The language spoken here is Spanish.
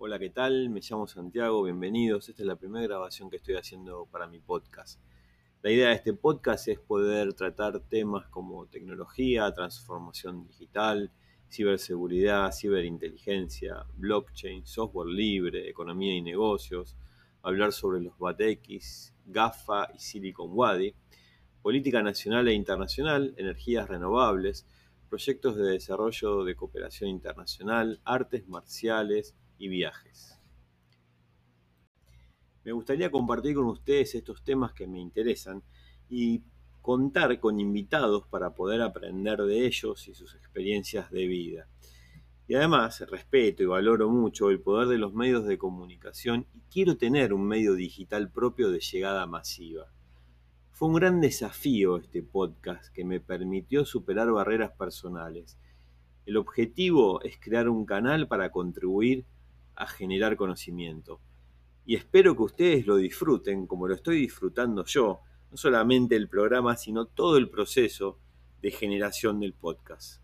Hola, ¿qué tal? Me llamo Santiago, bienvenidos. Esta es la primera grabación que estoy haciendo para mi podcast. La idea de este podcast es poder tratar temas como tecnología, transformación digital, ciberseguridad, ciberinteligencia, blockchain, software libre, economía y negocios, hablar sobre los BATX, GAFA y Silicon Wadi, política nacional e internacional, energías renovables, proyectos de desarrollo de cooperación internacional, artes marciales y viajes. Me gustaría compartir con ustedes estos temas que me interesan y contar con invitados para poder aprender de ellos y sus experiencias de vida. Y además respeto y valoro mucho el poder de los medios de comunicación y quiero tener un medio digital propio de llegada masiva. Fue un gran desafío este podcast que me permitió superar barreras personales. El objetivo es crear un canal para contribuir a generar conocimiento. Y espero que ustedes lo disfruten como lo estoy disfrutando yo, no solamente el programa, sino todo el proceso de generación del podcast.